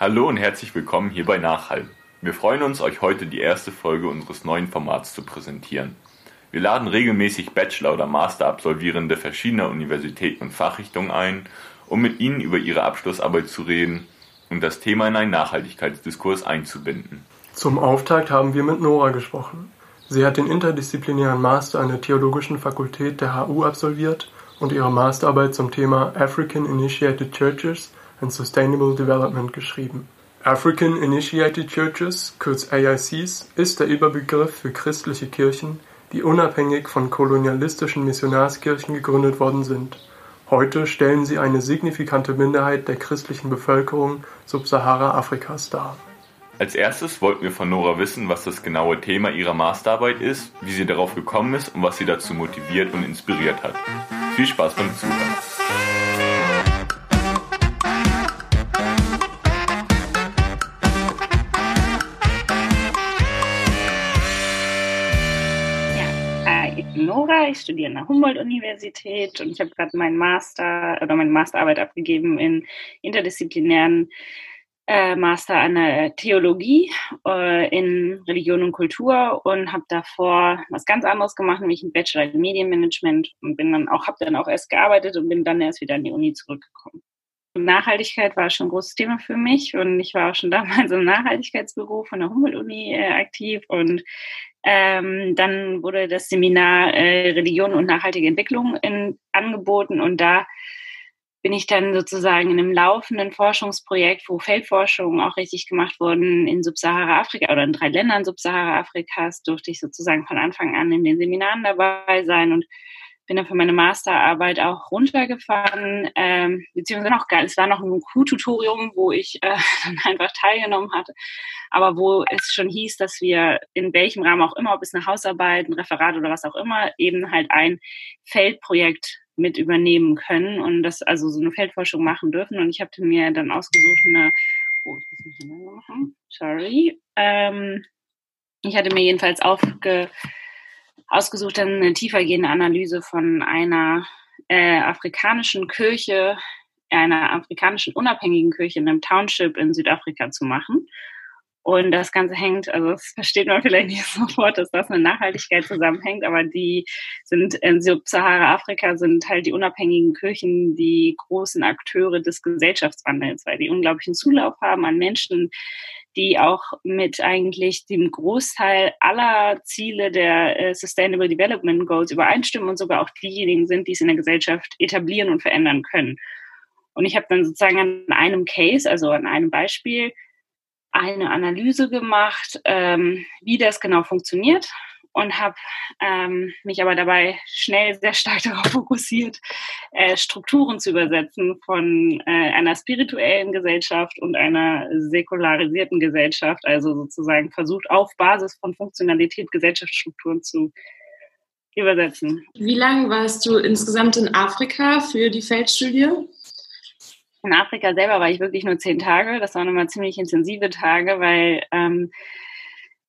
Hallo und herzlich willkommen hier bei Nachhall. Wir freuen uns, euch heute die erste Folge unseres neuen Formats zu präsentieren. Wir laden regelmäßig Bachelor- oder Master-Absolvierende verschiedener Universitäten und Fachrichtungen ein, um mit ihnen über ihre Abschlussarbeit zu reden und das Thema in einen Nachhaltigkeitsdiskurs einzubinden. Zum Auftakt haben wir mit Nora gesprochen. Sie hat den interdisziplinären Master an der Theologischen Fakultät der HU absolviert und ihre Masterarbeit zum Thema African Initiated Churches and Sustainable Development geschrieben. African Initiated Churches, kurz AICs, ist der Überbegriff für christliche Kirchen, die unabhängig von kolonialistischen Missionarskirchen gegründet worden sind. Heute stellen sie eine signifikante Minderheit der christlichen Bevölkerung Subsahara-Afrikas dar. Als erstes wollten wir von Nora wissen, was das genaue Thema ihrer Masterarbeit ist, wie sie darauf gekommen ist und was sie dazu motiviert und inspiriert hat. Viel Spaß beim Zuhören. Ich studiere an der Humboldt-Universität und ich habe gerade meinen Master oder meine Masterarbeit abgegeben in interdisziplinären äh, Master an der Theologie äh, in Religion und Kultur und habe davor was ganz anderes gemacht, nämlich ein Bachelor in Medienmanagement und bin dann auch, habe dann auch erst gearbeitet und bin dann erst wieder an die Uni zurückgekommen. Nachhaltigkeit war schon ein großes Thema für mich und ich war auch schon damals im Nachhaltigkeitsbüro von der Humboldt-Uni äh, aktiv und ähm, dann wurde das Seminar äh, Religion und nachhaltige Entwicklung in, angeboten und da bin ich dann sozusagen in einem laufenden Forschungsprojekt, wo Feldforschungen auch richtig gemacht wurden in Subsahara-Afrika oder in drei Ländern Subsahara-Afrikas, durfte ich sozusagen von Anfang an in den Seminaren dabei sein und bin dann für meine Masterarbeit auch runtergefahren, ähm, beziehungsweise noch gar, es war noch ein Q-Tutorium, wo ich äh, dann einfach teilgenommen hatte, aber wo es schon hieß, dass wir in welchem Rahmen auch immer, ob es eine Hausarbeit, ein Referat oder was auch immer, eben halt ein Feldprojekt mit übernehmen können und das also so eine Feldforschung machen dürfen. Und ich habe mir dann ausgesucht eine, oh, ich muss mich machen, sorry. Ähm, ich hatte mir jedenfalls aufge, ausgesucht, dann eine tiefergehende Analyse von einer äh, afrikanischen Kirche, einer afrikanischen unabhängigen Kirche in einem Township in Südafrika zu machen. Und das Ganze hängt, also das versteht man vielleicht nicht sofort, dass das mit Nachhaltigkeit zusammenhängt, aber die sind in Subsahara-Afrika sind halt die unabhängigen Kirchen die großen Akteure des Gesellschaftswandels, weil die unglaublichen Zulauf haben an Menschen, die auch mit eigentlich dem Großteil aller Ziele der äh, Sustainable Development Goals übereinstimmen und sogar auch diejenigen sind, die es in der Gesellschaft etablieren und verändern können. Und ich habe dann sozusagen an einem Case, also an einem Beispiel, eine Analyse gemacht, ähm, wie das genau funktioniert und habe ähm, mich aber dabei schnell sehr stark darauf fokussiert, äh, Strukturen zu übersetzen von äh, einer spirituellen Gesellschaft und einer säkularisierten Gesellschaft, also sozusagen versucht auf Basis von Funktionalität Gesellschaftsstrukturen zu übersetzen. Wie lange warst du insgesamt in Afrika für die Feldstudie? In Afrika selber war ich wirklich nur zehn Tage. Das waren immer ziemlich intensive Tage, weil ähm,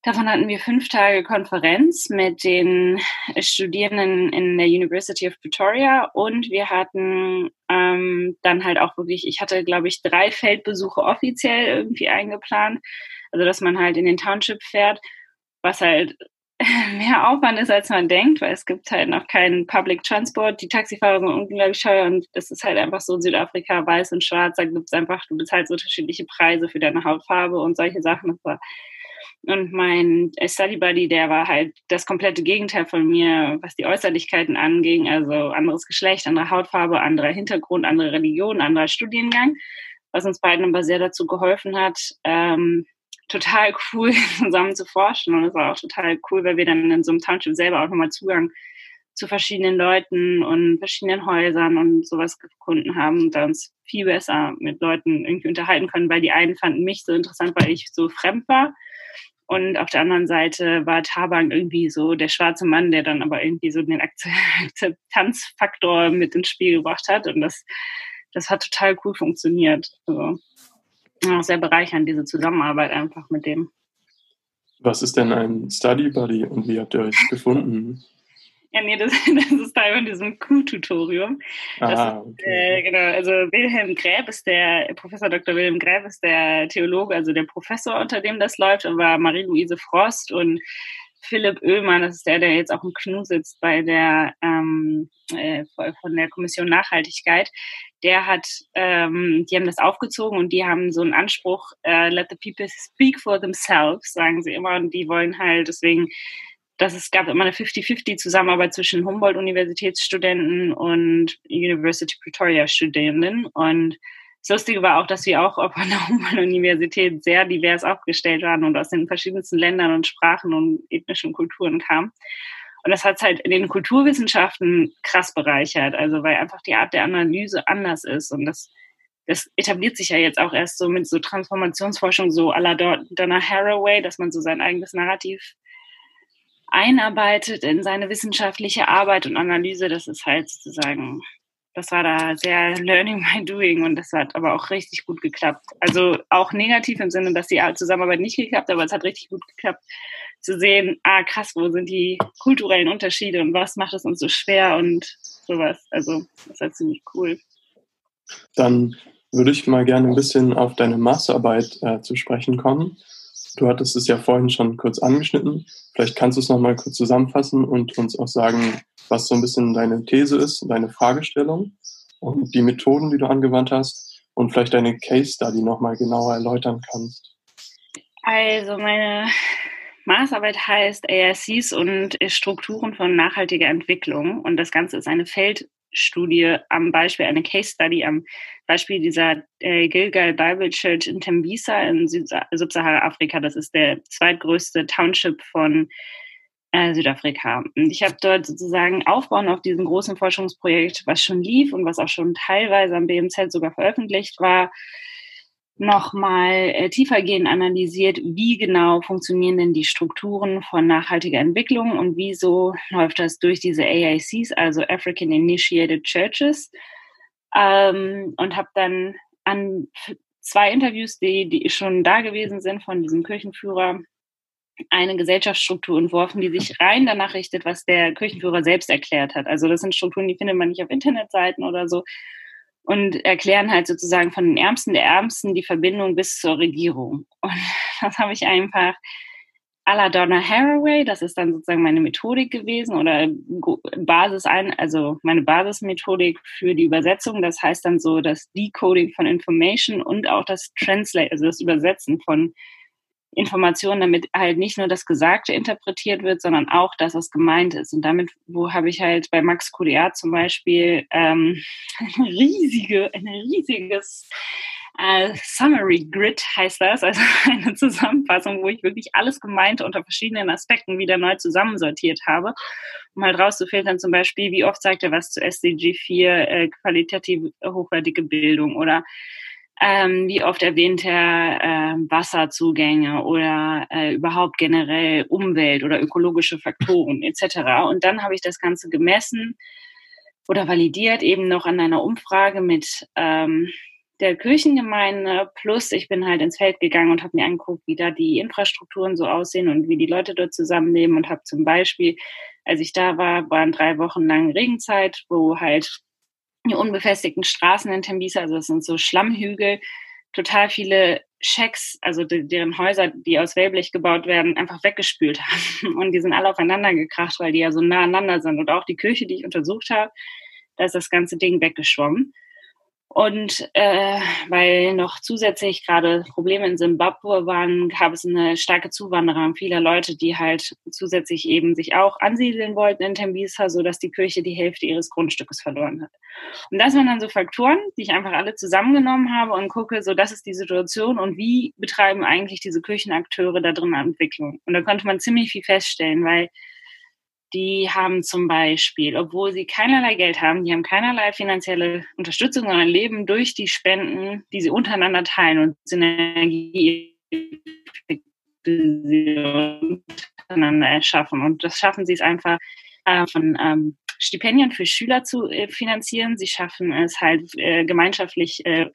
davon hatten wir fünf Tage Konferenz mit den Studierenden in der University of Pretoria und wir hatten ähm, dann halt auch wirklich, ich hatte glaube ich drei Feldbesuche offiziell irgendwie eingeplant. Also dass man halt in den Township fährt, was halt mehr Aufwand ist, als man denkt, weil es gibt halt noch keinen Public Transport. Die Taxifahrer sind unglaublich teuer und es ist halt einfach so in Südafrika weiß und schwarz, da gibt es einfach, du bezahlst unterschiedliche Preise für deine Hautfarbe und solche Sachen. Und mein Study Buddy, der war halt das komplette Gegenteil von mir, was die Äußerlichkeiten anging, also anderes Geschlecht, andere Hautfarbe, anderer Hintergrund, andere Religion, anderer Studiengang, was uns beiden aber sehr dazu geholfen hat, ähm, total cool, zusammen zu forschen. Und es war auch total cool, weil wir dann in so einem Township selber auch nochmal Zugang zu verschiedenen Leuten und verschiedenen Häusern und sowas gefunden haben und da uns viel besser mit Leuten irgendwie unterhalten können, weil die einen fanden mich so interessant, weil ich so fremd war. Und auf der anderen Seite war Tabang irgendwie so der schwarze Mann, der dann aber irgendwie so den Akzeptanzfaktor mit ins Spiel gebracht hat. Und das, das hat total cool funktioniert. Also, auch sehr bereichernd, diese Zusammenarbeit einfach mit dem. Was ist denn ein Study Buddy und wie habt ihr euch gefunden? Ja, nee, das, das ist Teil von diesem Q-Tutorium. Ah, okay. äh, genau, also Wilhelm Gräb ist der, Professor Dr. Wilhelm Gräb ist der Theologe, also der Professor, unter dem das läuft, aber Marie-Louise Frost und Philipp Oehlmann, das ist der, der jetzt auch im Knu sitzt bei der ähm, äh, von der Kommission Nachhaltigkeit, der hat, ähm, die haben das aufgezogen und die haben so einen Anspruch, äh, let the people speak for themselves, sagen sie immer, und die wollen halt deswegen dass es gab immer eine 50-50-Zusammenarbeit zwischen Humboldt-Universitätsstudenten und University Pretoria-Studenten. Und das Lustige war auch, dass wir auch auf einer Humboldt-Universität sehr divers aufgestellt waren und aus den verschiedensten Ländern und Sprachen und ethnischen Kulturen kamen. Und das hat halt in den Kulturwissenschaften krass bereichert, also weil einfach die Art der Analyse anders ist. Und das, das etabliert sich ja jetzt auch erst so mit so Transformationsforschung, so à la Donna Haraway, dass man so sein eigenes Narrativ einarbeitet in seine wissenschaftliche Arbeit und Analyse. Das ist halt sozusagen, das war da sehr Learning by Doing und das hat aber auch richtig gut geklappt. Also auch negativ im Sinne, dass die Zusammenarbeit nicht geklappt, aber es hat richtig gut geklappt zu sehen, ah krass, wo sind die kulturellen Unterschiede und was macht es uns so schwer und sowas. Also das halt ziemlich cool. Dann würde ich mal gerne ein bisschen auf deine Masterarbeit äh, zu sprechen kommen. Du hattest es ja vorhin schon kurz angeschnitten. Vielleicht kannst du es nochmal kurz zusammenfassen und uns auch sagen, was so ein bisschen deine These ist, deine Fragestellung und die Methoden, die du angewandt hast und vielleicht deine Case Study nochmal genauer erläutern kannst. Also meine Maßarbeit heißt ARCs und Strukturen von nachhaltiger Entwicklung und das Ganze ist eine Feld Studie am Beispiel, eine Case Study am Beispiel dieser äh, Gilgal Bible Church in Tembisa in Subsahara-Afrika. Das ist der zweitgrößte Township von äh, Südafrika. Und ich habe dort sozusagen aufbauen auf diesem großen Forschungsprojekt, was schon lief und was auch schon teilweise am BMZ sogar veröffentlicht war, nochmal äh, tiefergehend analysiert, wie genau funktionieren denn die Strukturen von nachhaltiger Entwicklung und wieso läuft das durch diese AICs, also African Initiated Churches. Ähm, und habe dann an zwei Interviews, die, die schon da gewesen sind von diesem Kirchenführer, eine Gesellschaftsstruktur entworfen, die sich rein danach richtet, was der Kirchenführer selbst erklärt hat. Also das sind Strukturen, die findet man nicht auf Internetseiten oder so, und erklären halt sozusagen von den Ärmsten der Ärmsten die Verbindung bis zur Regierung. Und das habe ich einfach à la Donna Haraway, das ist dann sozusagen meine Methodik gewesen oder Basis ein, also meine Basismethodik für die Übersetzung. Das heißt dann so das Decoding von Information und auch das Translate, also das Übersetzen von Informationen, damit halt nicht nur das Gesagte interpretiert wird, sondern auch das, was gemeint ist. Und damit, wo habe ich halt bei Max QDA zum Beispiel ähm, eine riesige, ein riesiges äh, Summary Grid heißt das, also eine Zusammenfassung, wo ich wirklich alles Gemeinte unter verschiedenen Aspekten wieder neu zusammensortiert habe, um halt rauszufiltern, zum Beispiel, wie oft sagt er was zu SDG 4, äh, qualitativ hochwertige Bildung oder ähm, wie oft erwähnt er äh, Wasserzugänge oder äh, überhaupt generell Umwelt oder ökologische Faktoren etc. Und dann habe ich das Ganze gemessen oder validiert eben noch an einer Umfrage mit ähm, der Kirchengemeinde. Plus ich bin halt ins Feld gegangen und habe mir angeguckt, wie da die Infrastrukturen so aussehen und wie die Leute dort zusammenleben und habe zum Beispiel, als ich da war, waren drei Wochen lang Regenzeit, wo halt unbefestigten Straßen in Tembisa, also das sind so Schlammhügel, total viele Schecks, also die, deren Häuser, die aus Wellblech gebaut werden, einfach weggespült haben. Und die sind alle aufeinander gekracht, weil die ja so nah aneinander sind. Und auch die Kirche, die ich untersucht habe, da ist das ganze Ding weggeschwommen. Und äh, weil noch zusätzlich gerade Probleme in Simbabwe waren, gab es eine starke Zuwanderung vieler Leute, die halt zusätzlich eben sich auch ansiedeln wollten in Tembisa, so dass die Kirche die Hälfte ihres Grundstückes verloren hat. Und das waren dann so Faktoren, die ich einfach alle zusammengenommen habe und gucke, so das ist die Situation und wie betreiben eigentlich diese Kirchenakteure da drin Entwicklung. Und da konnte man ziemlich viel feststellen, weil die haben zum Beispiel, obwohl sie keinerlei Geld haben, die haben keinerlei finanzielle Unterstützung, sondern leben durch die Spenden, die sie untereinander teilen und Synergie untereinander erschaffen. Und das schaffen sie es einfach äh, von ähm, Stipendien für Schüler zu äh, finanzieren. Sie schaffen es halt äh, gemeinschaftlich äh,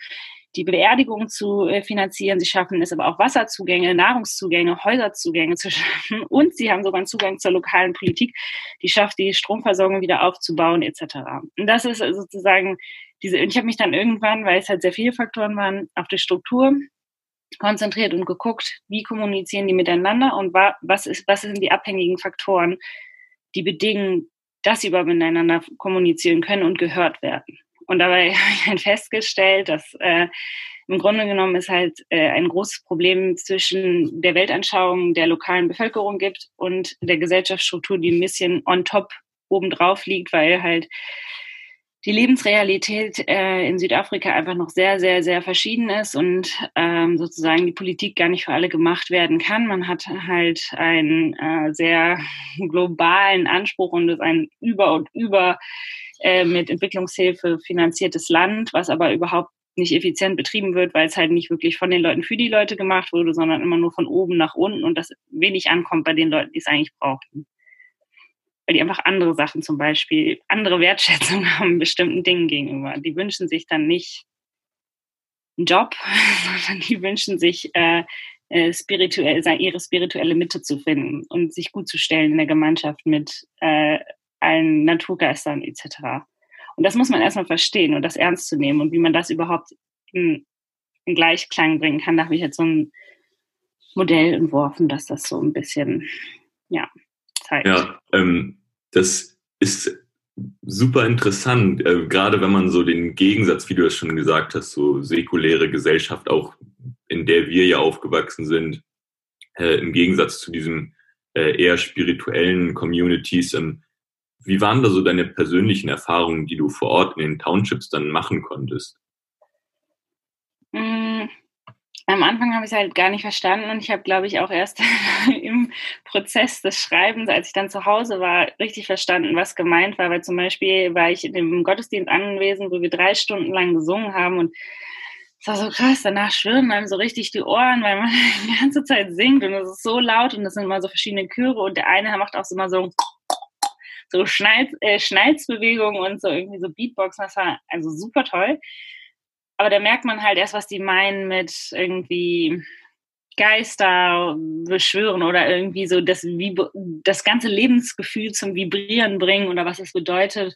die Beerdigung zu äh, finanzieren. Sie schaffen es aber auch Wasserzugänge, Nahrungszugänge, Häuserzugänge zu schaffen. Und sie haben sogar einen Zugang zur lokalen Politik, die schafft, die Stromversorgung wieder aufzubauen etc. Und das ist sozusagen diese, und ich habe mich dann irgendwann, weil es halt sehr viele Faktoren waren, auf die Struktur konzentriert und geguckt, wie kommunizieren die miteinander und was, ist, was sind die abhängigen Faktoren, die bedingen, dass sie überhaupt miteinander kommunizieren können und gehört werden. Und dabei habe ich halt festgestellt, dass äh, im Grunde genommen es halt äh, ein großes Problem zwischen der Weltanschauung der lokalen Bevölkerung gibt und der Gesellschaftsstruktur, die ein bisschen on top obendrauf liegt, weil halt die Lebensrealität äh, in Südafrika einfach noch sehr, sehr, sehr verschieden ist und ähm, sozusagen die Politik gar nicht für alle gemacht werden kann. Man hat halt einen äh, sehr globalen Anspruch und ist ein über und über äh, mit Entwicklungshilfe finanziertes Land, was aber überhaupt nicht effizient betrieben wird, weil es halt nicht wirklich von den Leuten für die Leute gemacht wurde, sondern immer nur von oben nach unten und das wenig ankommt bei den Leuten, die es eigentlich brauchen weil die einfach andere Sachen zum Beispiel, andere Wertschätzung haben bestimmten Dingen gegenüber. Die wünschen sich dann nicht einen Job, sondern die wünschen sich äh, äh, spirituell, ihre spirituelle Mitte zu finden und sich gut zu stellen in der Gemeinschaft mit äh, allen Naturgeistern etc. Und das muss man erstmal verstehen und das ernst zu nehmen und wie man das überhaupt in, in Gleichklang bringen kann. Da habe ich jetzt so ein Modell entworfen, dass das so ein bisschen, ja, zeigt. Ja, ähm, das ist super interessant, äh, gerade wenn man so den Gegensatz, wie du es schon gesagt hast, so säkuläre Gesellschaft, auch in der wir ja aufgewachsen sind, äh, im Gegensatz zu diesem äh, eher spirituellen Communities. Ähm, wie waren da so deine persönlichen Erfahrungen, die du vor Ort in den Townships dann machen konntest? Mm, am Anfang habe ich es halt gar nicht verstanden und ich habe, glaube ich, auch erst im Prozess des Schreibens, als ich dann zu Hause war, richtig verstanden, was gemeint war. Weil zum Beispiel war ich in dem Gottesdienst anwesend, wo wir drei Stunden lang gesungen haben und es war so krass, danach schwirren einem so richtig die Ohren, weil man die ganze Zeit singt und es ist so laut und es sind immer so verschiedene Chöre und der eine macht auch so immer so so Schnalz, äh, Schnalzbewegungen und so irgendwie so Beatbox. Das war also super toll. Aber da merkt man halt erst, was die meinen mit irgendwie Geister beschwören oder irgendwie so das, das ganze Lebensgefühl zum Vibrieren bringen oder was es bedeutet,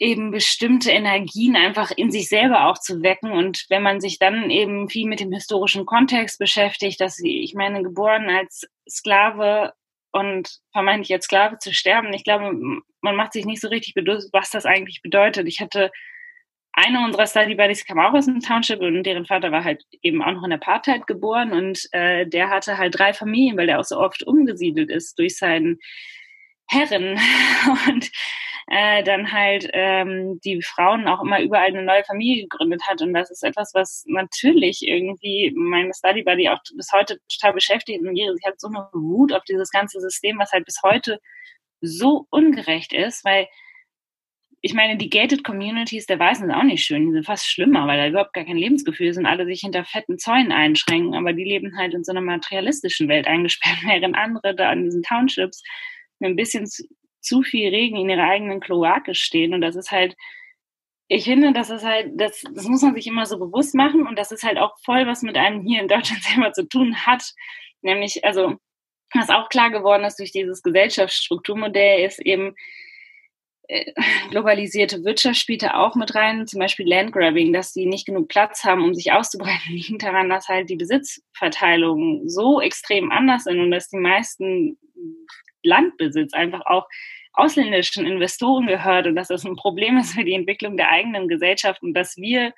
eben bestimmte Energien einfach in sich selber auch zu wecken. Und wenn man sich dann eben viel mit dem historischen Kontext beschäftigt, dass ich meine, geboren als Sklave und vermeintlich als Sklave zu sterben, ich glaube, man macht sich nicht so richtig bewusst, was das eigentlich bedeutet. Ich hatte eine unserer Study Buddies kam auch aus dem Township und deren Vater war halt eben auch noch in Apartheid geboren und äh, der hatte halt drei Familien, weil der auch so oft umgesiedelt ist durch seinen Herren und äh, dann halt ähm, die Frauen auch immer überall eine neue Familie gegründet hat und das ist etwas, was natürlich irgendwie meine Study Buddy auch bis heute total beschäftigt und sie hat so eine Wut auf dieses ganze System, was halt bis heute so ungerecht ist, weil ich meine, die gated Communities der Weißen sind auch nicht schön. Die sind fast schlimmer, weil da überhaupt gar kein Lebensgefühl sind. Alle sich hinter fetten Zäunen einschränken, aber die leben halt in so einer materialistischen Welt eingesperrt, während andere da in diesen Townships ein bisschen zu, viel Regen in ihrer eigenen Kloake stehen. Und das ist halt, ich finde, das ist halt, das, das muss man sich immer so bewusst machen und das ist halt auch voll, was mit einem hier in Deutschland selber zu tun hat. Nämlich, also, was auch klar geworden ist durch dieses Gesellschaftsstrukturmodell, ist eben, äh, globalisierte Wirtschaft spielt da auch mit rein, zum Beispiel Landgrabbing, dass die nicht genug Platz haben, um sich auszubreiten, liegt daran, dass halt die Besitzverteilungen so extrem anders sind und dass die meisten Landbesitz einfach auch ausländischen Investoren gehört und dass das ein Problem ist für die Entwicklung der eigenen Gesellschaft und dass wir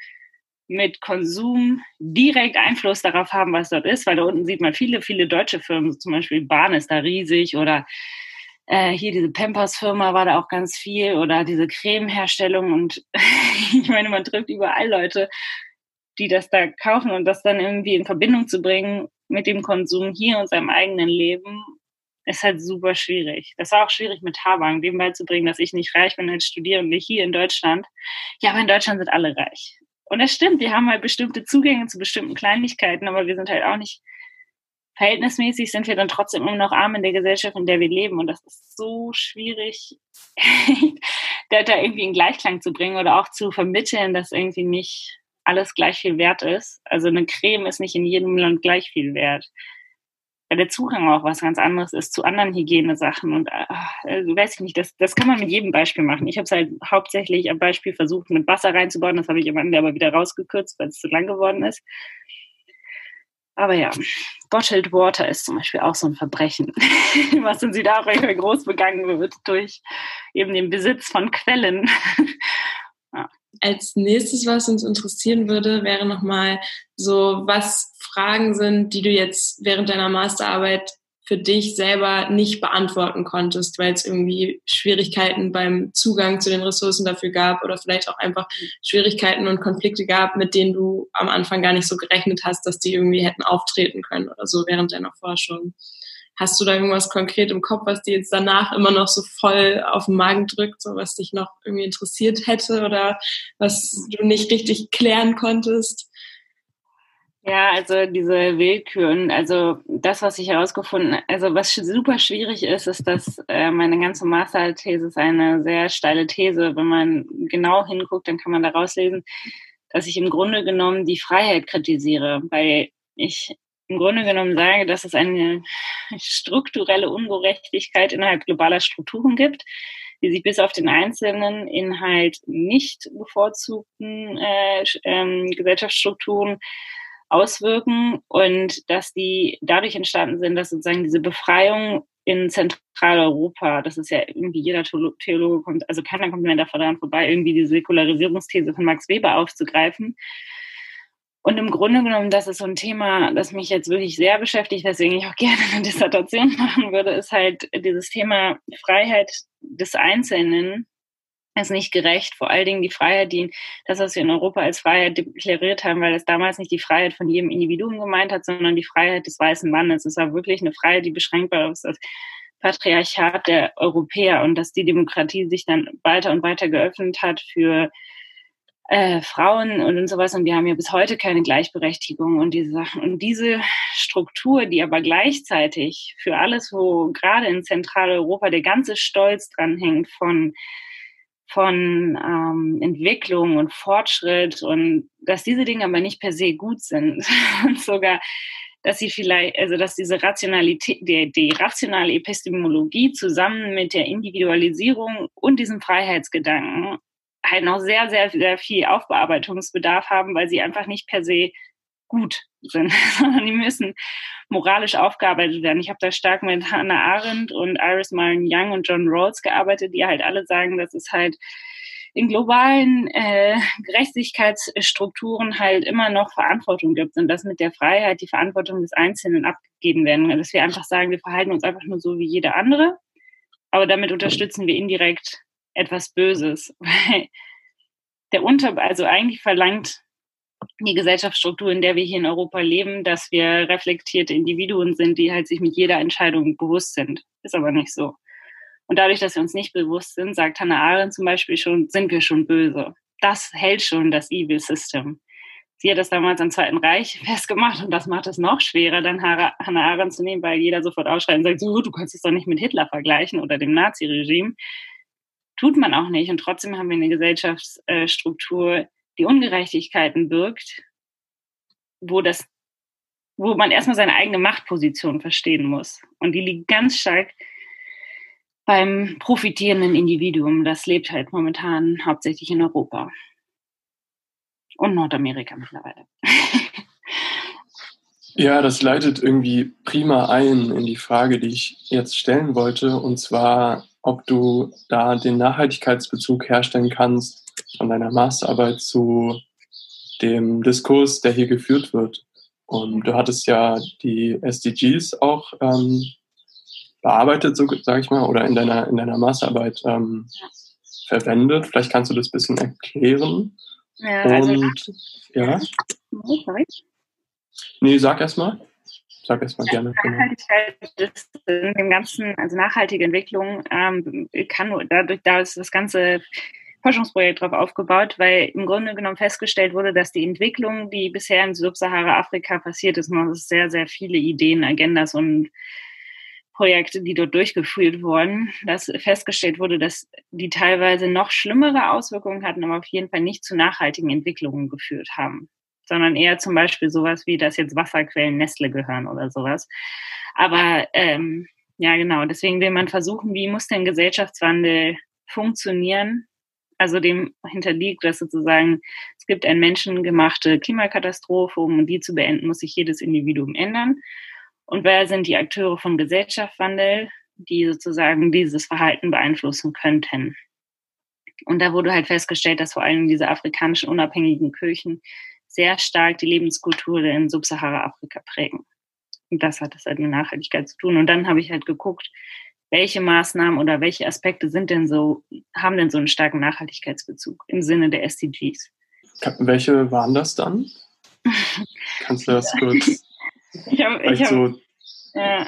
mit Konsum direkt Einfluss darauf haben, was dort ist, weil da unten sieht man viele, viele deutsche Firmen, zum Beispiel Bahn ist da riesig oder äh, hier diese Pampers-Firma war da auch ganz viel oder diese Creme-Herstellung und ich meine, man trifft überall Leute, die das da kaufen und das dann irgendwie in Verbindung zu bringen mit dem Konsum hier und seinem eigenen Leben, ist halt super schwierig. Das war auch schwierig mit Habang, dem beizubringen, dass ich nicht reich bin als Studierende hier in Deutschland. Ja, aber in Deutschland sind alle reich. Und das stimmt, wir haben halt bestimmte Zugänge zu bestimmten Kleinigkeiten, aber wir sind halt auch nicht verhältnismäßig sind wir dann trotzdem immer noch arm in der Gesellschaft, in der wir leben. Und das ist so schwierig, da, da irgendwie in Gleichklang zu bringen oder auch zu vermitteln, dass irgendwie nicht alles gleich viel wert ist. Also eine Creme ist nicht in jedem Land gleich viel wert. Weil der Zugang auch was ganz anderes ist zu anderen Hygienesachen. Und äh, weiß ich nicht, das, das kann man mit jedem Beispiel machen. Ich habe es halt hauptsächlich am Beispiel versucht, mit Wasser reinzubauen. Das habe ich am Ende aber wieder rausgekürzt, weil es zu lang geworden ist. Aber ja, Bottled Water ist zum Beispiel auch so ein Verbrechen, was in Südafrika groß begangen wird durch eben den Besitz von Quellen. Als nächstes, was uns interessieren würde, wäre nochmal so, was Fragen sind, die du jetzt während deiner Masterarbeit für dich selber nicht beantworten konntest, weil es irgendwie Schwierigkeiten beim Zugang zu den Ressourcen dafür gab oder vielleicht auch einfach Schwierigkeiten und Konflikte gab, mit denen du am Anfang gar nicht so gerechnet hast, dass die irgendwie hätten auftreten können oder so während deiner Forschung. Hast du da irgendwas konkret im Kopf, was dir jetzt danach immer noch so voll auf den Magen drückt, so was dich noch irgendwie interessiert hätte oder was du nicht richtig klären konntest? Ja, also diese Willküren, also das, was ich herausgefunden, also was super schwierig ist, ist, dass äh, meine ganze Masterthese ist eine sehr steile These. Wenn man genau hinguckt, dann kann man daraus lesen, dass ich im Grunde genommen die Freiheit kritisiere, weil ich im Grunde genommen sage, dass es eine strukturelle Ungerechtigkeit innerhalb globaler Strukturen gibt, die sich bis auf den einzelnen Inhalt nicht bevorzugten äh, ähm, Gesellschaftsstrukturen auswirken und dass die dadurch entstanden sind, dass sozusagen diese Befreiung in Zentraleuropa, das ist ja irgendwie jeder Theologe kommt, also keiner kommt mehr daran vorbei, irgendwie die Säkularisierungsthese von Max Weber aufzugreifen. Und im Grunde genommen, das ist so ein Thema, das mich jetzt wirklich sehr beschäftigt, weswegen ich auch gerne eine Dissertation machen würde, ist halt dieses Thema Freiheit des Einzelnen ist nicht gerecht. Vor allen Dingen die Freiheit, die das, was wir in Europa als Freiheit deklariert haben, weil das damals nicht die Freiheit von jedem Individuum gemeint hat, sondern die Freiheit des weißen Mannes. Es war wirklich eine Freiheit, die beschränkbar ist als Patriarchat der Europäer und dass die Demokratie sich dann weiter und weiter geöffnet hat für äh, Frauen und sowas. Und wir haben ja bis heute keine Gleichberechtigung und diese Sachen. Und diese Struktur, die aber gleichzeitig für alles, wo gerade in Zentraleuropa der ganze Stolz dran hängt von von ähm, Entwicklung und Fortschritt und dass diese Dinge aber nicht per se gut sind und sogar dass sie vielleicht, also dass diese Rationalität, die, die rationale Epistemologie zusammen mit der Individualisierung und diesem Freiheitsgedanken halt noch sehr, sehr, sehr viel Aufbearbeitungsbedarf haben, weil sie einfach nicht per se gut sind, sondern die müssen moralisch aufgearbeitet werden. Ich habe da stark mit Hannah Arendt und Iris Maren Young und John Rawls gearbeitet, die halt alle sagen, dass es halt in globalen äh, Gerechtigkeitsstrukturen halt immer noch Verantwortung gibt und dass mit der Freiheit die Verantwortung des Einzelnen abgegeben werden. Dass wir einfach sagen, wir verhalten uns einfach nur so wie jeder andere, aber damit unterstützen wir indirekt etwas Böses. Der Unter, also eigentlich verlangt die Gesellschaftsstruktur, in der wir hier in Europa leben, dass wir reflektierte Individuen sind, die halt sich mit jeder Entscheidung bewusst sind. Ist aber nicht so. Und dadurch, dass wir uns nicht bewusst sind, sagt Hannah Arendt zum Beispiel schon, sind wir schon böse. Das hält schon das Evil System. Sie hat das damals am Zweiten Reich festgemacht und das macht es noch schwerer, dann Hannah Arendt zu nehmen, weil jeder sofort ausschreit und sagt, so, du kannst es doch nicht mit Hitler vergleichen oder dem Naziregime. Tut man auch nicht. Und trotzdem haben wir eine Gesellschaftsstruktur, die Ungerechtigkeiten birgt, wo das, wo man erstmal seine eigene Machtposition verstehen muss. Und die liegt ganz stark beim profitierenden Individuum. Das lebt halt momentan hauptsächlich in Europa. Und Nordamerika mittlerweile. Ja, das leitet irgendwie prima ein in die Frage, die ich jetzt stellen wollte, und zwar, ob du da den Nachhaltigkeitsbezug herstellen kannst von deiner Masterarbeit zu dem Diskurs, der hier geführt wird. Und du hattest ja die SDGs auch ähm, bearbeitet, so sage ich mal, oder in deiner, in deiner Masterarbeit ähm, verwendet. Vielleicht kannst du das ein bisschen erklären. Ja, also Und, ja. Nee, sag erst mal. Sag erst mal gerne. Genau. Nachhaltigkeit ist in dem ganzen, also nachhaltige Entwicklung ähm, kann nur dadurch, da ist das ganze Forschungsprojekt darauf aufgebaut, weil im Grunde genommen festgestellt wurde, dass die Entwicklung, die bisher in Subsahara-Afrika passiert ist, noch sehr, sehr viele Ideen, Agendas und Projekte, die dort durchgeführt wurden, dass festgestellt wurde, dass die teilweise noch schlimmere Auswirkungen hatten, aber auf jeden Fall nicht zu nachhaltigen Entwicklungen geführt haben, sondern eher zum Beispiel sowas wie, dass jetzt Wasserquellen Nestle gehören oder sowas. Aber ähm, ja, genau, deswegen will man versuchen, wie muss denn Gesellschaftswandel funktionieren, also dem hinterliegt, dass sozusagen es gibt eine menschengemachte Klimakatastrophe, um die zu beenden, muss sich jedes Individuum ändern. Und wer sind die Akteure von Gesellschaftswandel, die sozusagen dieses Verhalten beeinflussen könnten? Und da wurde halt festgestellt, dass vor allem diese afrikanischen unabhängigen Kirchen sehr stark die Lebenskultur in Subsahara-Afrika prägen. Und das hat das halt mit Nachhaltigkeit zu tun. Und dann habe ich halt geguckt, welche Maßnahmen oder welche Aspekte sind denn so, haben denn so einen starken Nachhaltigkeitsbezug im Sinne der SDGs? Welche waren das dann? Kannst du das kurz? ich habe hab, so ja,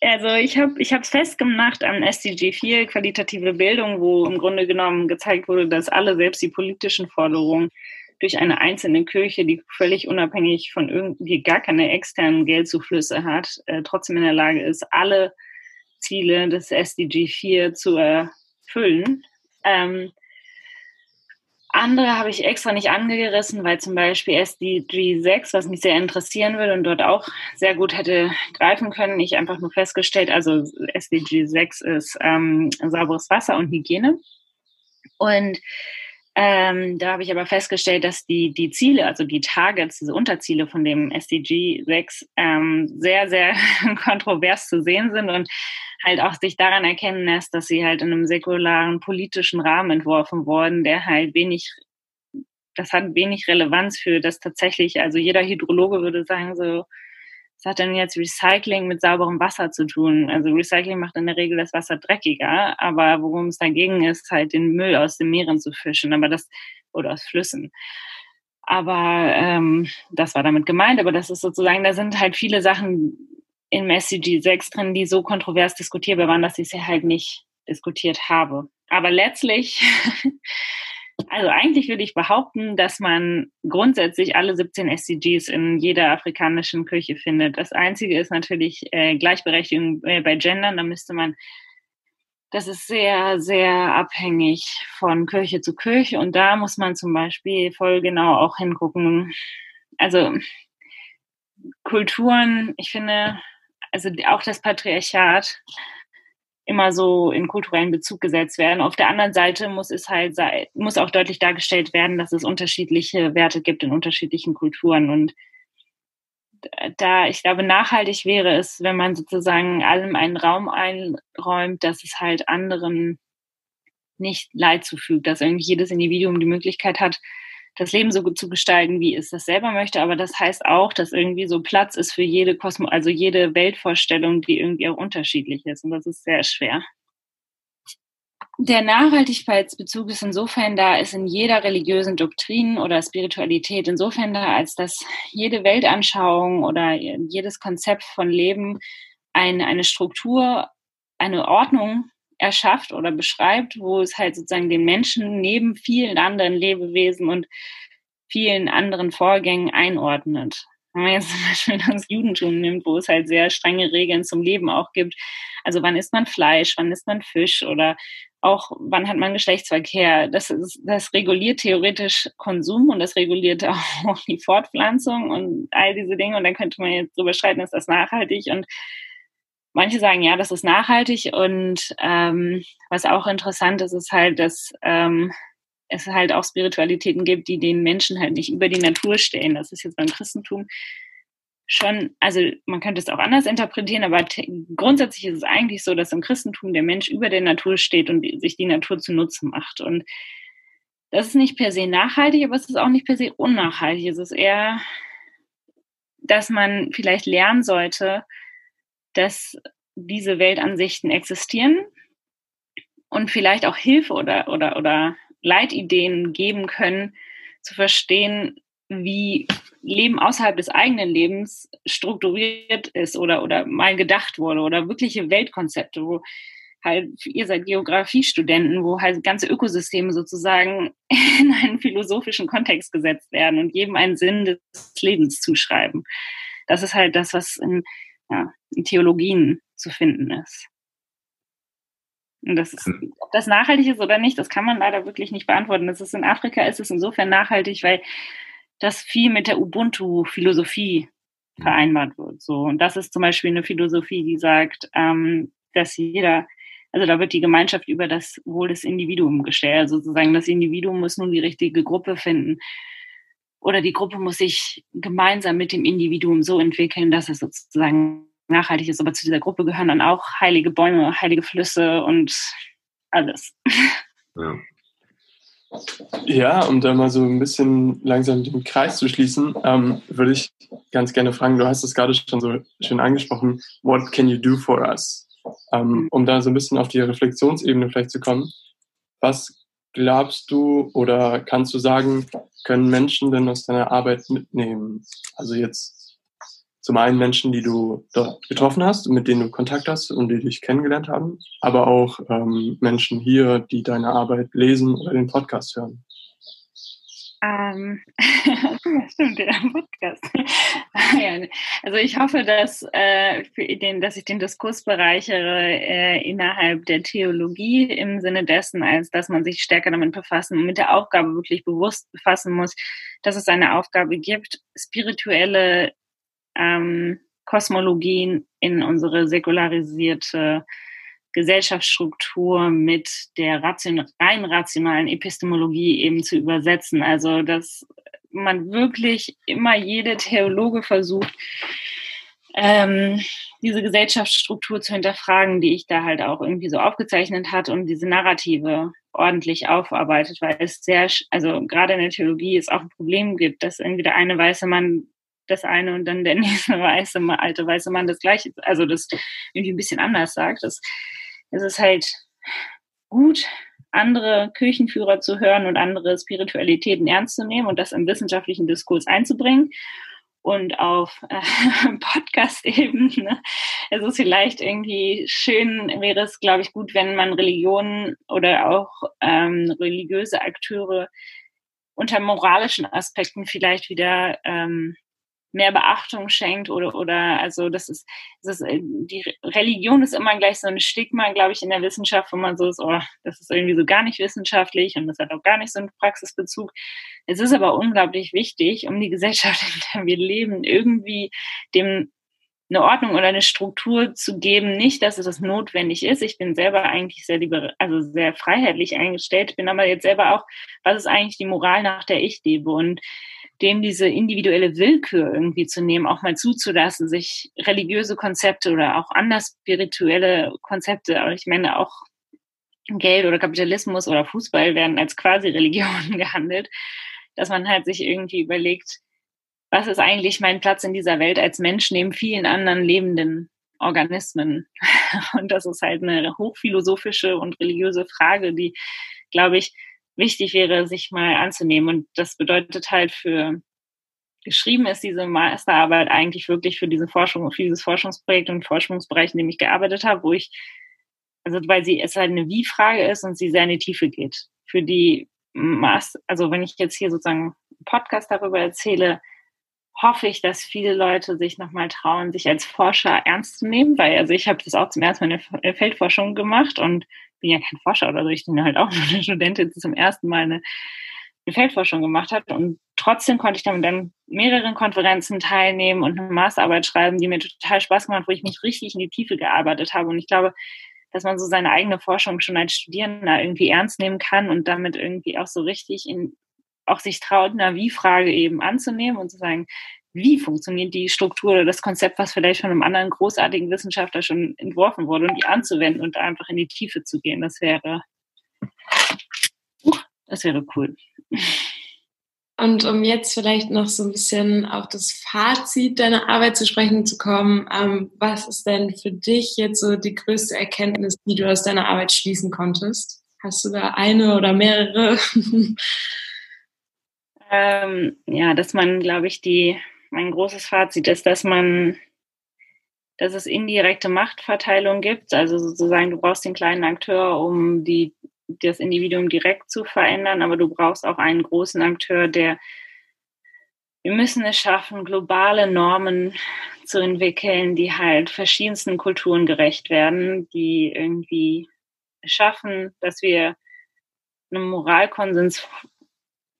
also ich habe ich es festgemacht an SDG 4, qualitative Bildung, wo im Grunde genommen gezeigt wurde, dass alle, selbst die politischen Forderungen, durch eine einzelne Kirche, die völlig unabhängig von irgendwie gar keine externen Geldzuflüsse hat, äh, trotzdem in der Lage ist, alle Ziele des SDG 4 zu erfüllen. Ähm, andere habe ich extra nicht angerissen, weil zum Beispiel SDG 6, was mich sehr interessieren würde und dort auch sehr gut hätte greifen können, ich einfach nur festgestellt, also SDG 6 ist ähm, sauberes Wasser und Hygiene. Und ähm, da habe ich aber festgestellt, dass die, die Ziele, also die Targets, diese Unterziele von dem SDG 6 ähm, sehr, sehr kontrovers zu sehen sind und halt auch sich daran erkennen lässt, dass sie halt in einem säkularen politischen Rahmen entworfen wurden, der halt wenig, das hat wenig Relevanz für das tatsächlich, also jeder Hydrologe würde sagen so, was hat denn jetzt Recycling mit sauberem Wasser zu tun? Also Recycling macht in der Regel das Wasser dreckiger, aber worum es dagegen ist, halt den Müll aus den Meeren zu fischen, aber das oder aus Flüssen. Aber ähm, das war damit gemeint, aber das ist sozusagen, da sind halt viele Sachen in SDG 6 drin, die so kontrovers diskutierbar waren, dass ich sie halt nicht diskutiert habe. Aber letztlich Also eigentlich würde ich behaupten, dass man grundsätzlich alle 17 SDGs in jeder afrikanischen Kirche findet. Das Einzige ist natürlich äh, Gleichberechtigung äh, bei Gendern. Da müsste man, das ist sehr, sehr abhängig von Kirche zu Kirche. Und da muss man zum Beispiel voll genau auch hingucken. Also Kulturen, ich finde, also auch das Patriarchat immer so in kulturellen Bezug gesetzt werden. Auf der anderen Seite muss es halt muss auch deutlich dargestellt werden, dass es unterschiedliche Werte gibt in unterschiedlichen Kulturen und da, ich glaube, nachhaltig wäre es, wenn man sozusagen allem einen Raum einräumt, dass es halt anderen nicht Leid zufügt, dass irgendwie jedes Individuum die Möglichkeit hat, das Leben so zu gestalten, wie es das selber möchte. Aber das heißt auch, dass irgendwie so Platz ist für jede Kosmo, also jede Weltvorstellung, die irgendwie auch unterschiedlich ist. Und das ist sehr schwer. Der Nachhaltigkeitsbezug ist insofern da, ist in jeder religiösen Doktrin oder Spiritualität insofern da, als dass jede Weltanschauung oder jedes Konzept von Leben eine, eine Struktur, eine Ordnung erschafft oder beschreibt, wo es halt sozusagen den Menschen neben vielen anderen Lebewesen und vielen anderen Vorgängen einordnet. Wenn man jetzt zum Beispiel das Judentum nimmt, wo es halt sehr strenge Regeln zum Leben auch gibt. Also wann isst man Fleisch, wann isst man Fisch oder auch wann hat man Geschlechtsverkehr. Das, ist, das reguliert theoretisch Konsum und das reguliert auch die Fortpflanzung und all diese Dinge. Und dann könnte man jetzt drüber streiten, ist das nachhaltig und Manche sagen, ja, das ist nachhaltig und ähm, was auch interessant ist, ist halt, dass ähm, es halt auch Spiritualitäten gibt, die den Menschen halt nicht über die Natur stellen. Das ist jetzt beim Christentum schon, also man könnte es auch anders interpretieren, aber grundsätzlich ist es eigentlich so, dass im Christentum der Mensch über der Natur steht und sich die Natur zu Nutzen macht. Und das ist nicht per se nachhaltig, aber es ist auch nicht per se unnachhaltig. Es ist eher, dass man vielleicht lernen sollte, dass diese Weltansichten existieren und vielleicht auch Hilfe oder, oder, oder Leitideen geben können, zu verstehen, wie Leben außerhalb des eigenen Lebens strukturiert ist oder, oder mal gedacht wurde oder wirkliche Weltkonzepte, wo halt, ihr seid Geografiestudenten, wo halt ganze Ökosysteme sozusagen in einen philosophischen Kontext gesetzt werden und jedem einen Sinn des Lebens zuschreiben. Das ist halt das, was in ja, in Theologien zu finden ist. Und das ist, hm. ob das nachhaltig ist oder nicht, das kann man leider wirklich nicht beantworten. Das ist in Afrika ist es insofern nachhaltig, weil das viel mit der Ubuntu-Philosophie hm. vereinbart wird. So und das ist zum Beispiel eine Philosophie, die sagt, ähm, dass jeder, also da wird die Gemeinschaft über das Wohl des Individuums gestellt. Also sozusagen das Individuum muss nun die richtige Gruppe finden oder die Gruppe muss sich gemeinsam mit dem Individuum so entwickeln, dass es sozusagen nachhaltig ist. Aber zu dieser Gruppe gehören dann auch heilige Bäume, heilige Flüsse und alles. Ja. Ja, um da mal so ein bisschen langsam den Kreis zu schließen, ähm, würde ich ganz gerne fragen, du hast es gerade schon so schön angesprochen, what can you do for us? Ähm, um da so ein bisschen auf die Reflexionsebene vielleicht zu kommen, was glaubst du oder kannst du sagen, können Menschen denn aus deiner Arbeit mitnehmen? Also jetzt zum einen Menschen, die du dort getroffen hast, mit denen du Kontakt hast und die dich kennengelernt haben, aber auch ähm, Menschen hier, die deine Arbeit lesen oder den Podcast hören. Ähm, stimmt, der Podcast. also ich hoffe, dass, äh, für den, dass ich den Diskurs bereichere äh, innerhalb der Theologie im Sinne dessen, als dass man sich stärker damit befassen und mit der Aufgabe wirklich bewusst befassen muss, dass es eine Aufgabe gibt, spirituelle ähm, Kosmologien in unsere säkularisierte Gesellschaftsstruktur mit der ration rein rationalen Epistemologie eben zu übersetzen. Also dass man wirklich immer jede Theologe versucht, ähm, diese Gesellschaftsstruktur zu hinterfragen, die ich da halt auch irgendwie so aufgezeichnet hat und diese Narrative ordentlich aufarbeitet, weil es sehr, also gerade in der Theologie es auch ein Problem gibt, dass irgendwie der eine weiße Mann das eine und dann der nächste weiße, alte weiße Mann das gleiche, also das irgendwie ein bisschen anders sagt. Das es ist halt gut, andere Kirchenführer zu hören und andere Spiritualitäten ernst zu nehmen und das im wissenschaftlichen Diskurs einzubringen. Und auf äh, Podcast-Ebene. Es ist vielleicht irgendwie schön, wäre es, glaube ich, gut, wenn man Religionen oder auch ähm, religiöse Akteure unter moralischen Aspekten vielleicht wieder ähm, mehr Beachtung schenkt oder oder also das ist, das ist die Religion ist immer gleich so ein Stigma, glaube ich, in der Wissenschaft, wo man so ist, oh, das ist irgendwie so gar nicht wissenschaftlich und das hat auch gar nicht so einen Praxisbezug. Es ist aber unglaublich wichtig, um die Gesellschaft, in der wir leben, irgendwie dem eine Ordnung oder eine Struktur zu geben, nicht, dass es das notwendig ist. Ich bin selber eigentlich sehr lieber, also sehr freiheitlich eingestellt, bin aber jetzt selber auch, was ist eigentlich die Moral, nach der ich lebe? Und dem diese individuelle Willkür irgendwie zu nehmen, auch mal zuzulassen, sich religiöse Konzepte oder auch anders spirituelle Konzepte, aber ich meine auch Geld oder Kapitalismus oder Fußball werden als quasi Religion gehandelt, dass man halt sich irgendwie überlegt, was ist eigentlich mein Platz in dieser Welt als Mensch neben vielen anderen lebenden Organismen? Und das ist halt eine hochphilosophische und religiöse Frage, die, glaube ich, wichtig wäre, sich mal anzunehmen. Und das bedeutet halt für geschrieben ist diese Masterarbeit eigentlich wirklich für diese Forschung, für dieses Forschungsprojekt und Forschungsbereich, in dem ich gearbeitet habe, wo ich, also weil sie es halt eine Wie-Frage ist und sie sehr in die Tiefe geht. Für die Master, also wenn ich jetzt hier sozusagen einen Podcast darüber erzähle, hoffe ich, dass viele Leute sich nochmal trauen, sich als Forscher ernst zu nehmen, weil also ich habe das auch zum ersten Mal in der Feldforschung gemacht und bin ja kein Forscher oder so, ich bin halt auch nur eine Studentin, die zum ersten Mal eine, eine Feldforschung gemacht hat. Und trotzdem konnte ich dann an mehreren Konferenzen teilnehmen und eine Masterarbeit schreiben, die mir total Spaß gemacht, wo ich mich richtig in die Tiefe gearbeitet habe. Und ich glaube, dass man so seine eigene Forschung schon als Studierender irgendwie ernst nehmen kann und damit irgendwie auch so richtig in auch sich traut, eine Wie-Frage eben anzunehmen und zu sagen, wie funktioniert die Struktur oder das Konzept, was vielleicht von einem anderen großartigen Wissenschaftler schon entworfen wurde, und die anzuwenden und einfach in die Tiefe zu gehen. Das wäre, uh, das wäre cool. Und um jetzt vielleicht noch so ein bisschen auf das Fazit deiner Arbeit zu sprechen zu kommen, ähm, was ist denn für dich jetzt so die größte Erkenntnis, die du aus deiner Arbeit schließen konntest? Hast du da eine oder mehrere? Ähm, ja, dass man, glaube ich, die, mein großes Fazit ist, dass man, dass es indirekte Machtverteilung gibt. Also sozusagen, du brauchst den kleinen Akteur, um die, das Individuum direkt zu verändern, aber du brauchst auch einen großen Akteur, der wir müssen es schaffen, globale Normen zu entwickeln, die halt verschiedensten Kulturen gerecht werden, die irgendwie schaffen, dass wir einem Moralkonsens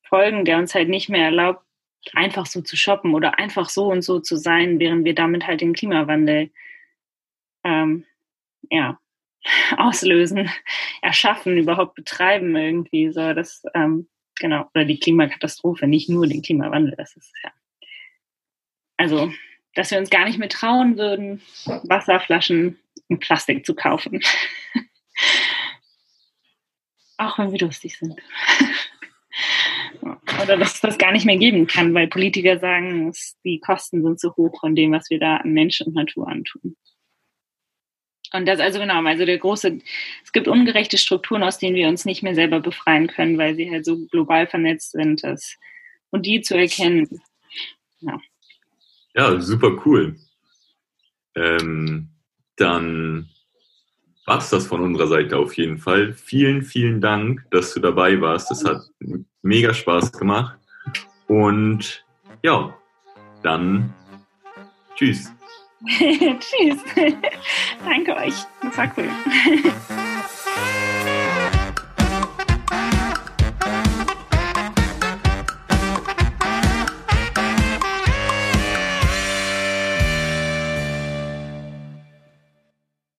folgen, der uns halt nicht mehr erlaubt, einfach so zu shoppen oder einfach so und so zu sein, während wir damit halt den Klimawandel ähm, ja, auslösen, erschaffen, überhaupt betreiben irgendwie. So, das, ähm, genau, oder die Klimakatastrophe, nicht nur den Klimawandel, das ist ja. Also, dass wir uns gar nicht mehr trauen würden, Wasserflaschen in Plastik zu kaufen. Auch wenn wir durstig sind. Oder dass das gar nicht mehr geben kann, weil Politiker sagen, die Kosten sind zu hoch von dem, was wir da an Menschen und Natur antun. Und das also genau, also der große, es gibt ungerechte Strukturen, aus denen wir uns nicht mehr selber befreien können, weil sie halt so global vernetzt sind. Dass, und die zu erkennen, ja. Ja, super cool. Ähm, dann war es das von unserer Seite auf jeden Fall. Vielen, vielen Dank, dass du dabei warst. Das hat mega Spaß gemacht. Und ja, dann tschüss. Tschüss. Danke euch. Das war cool.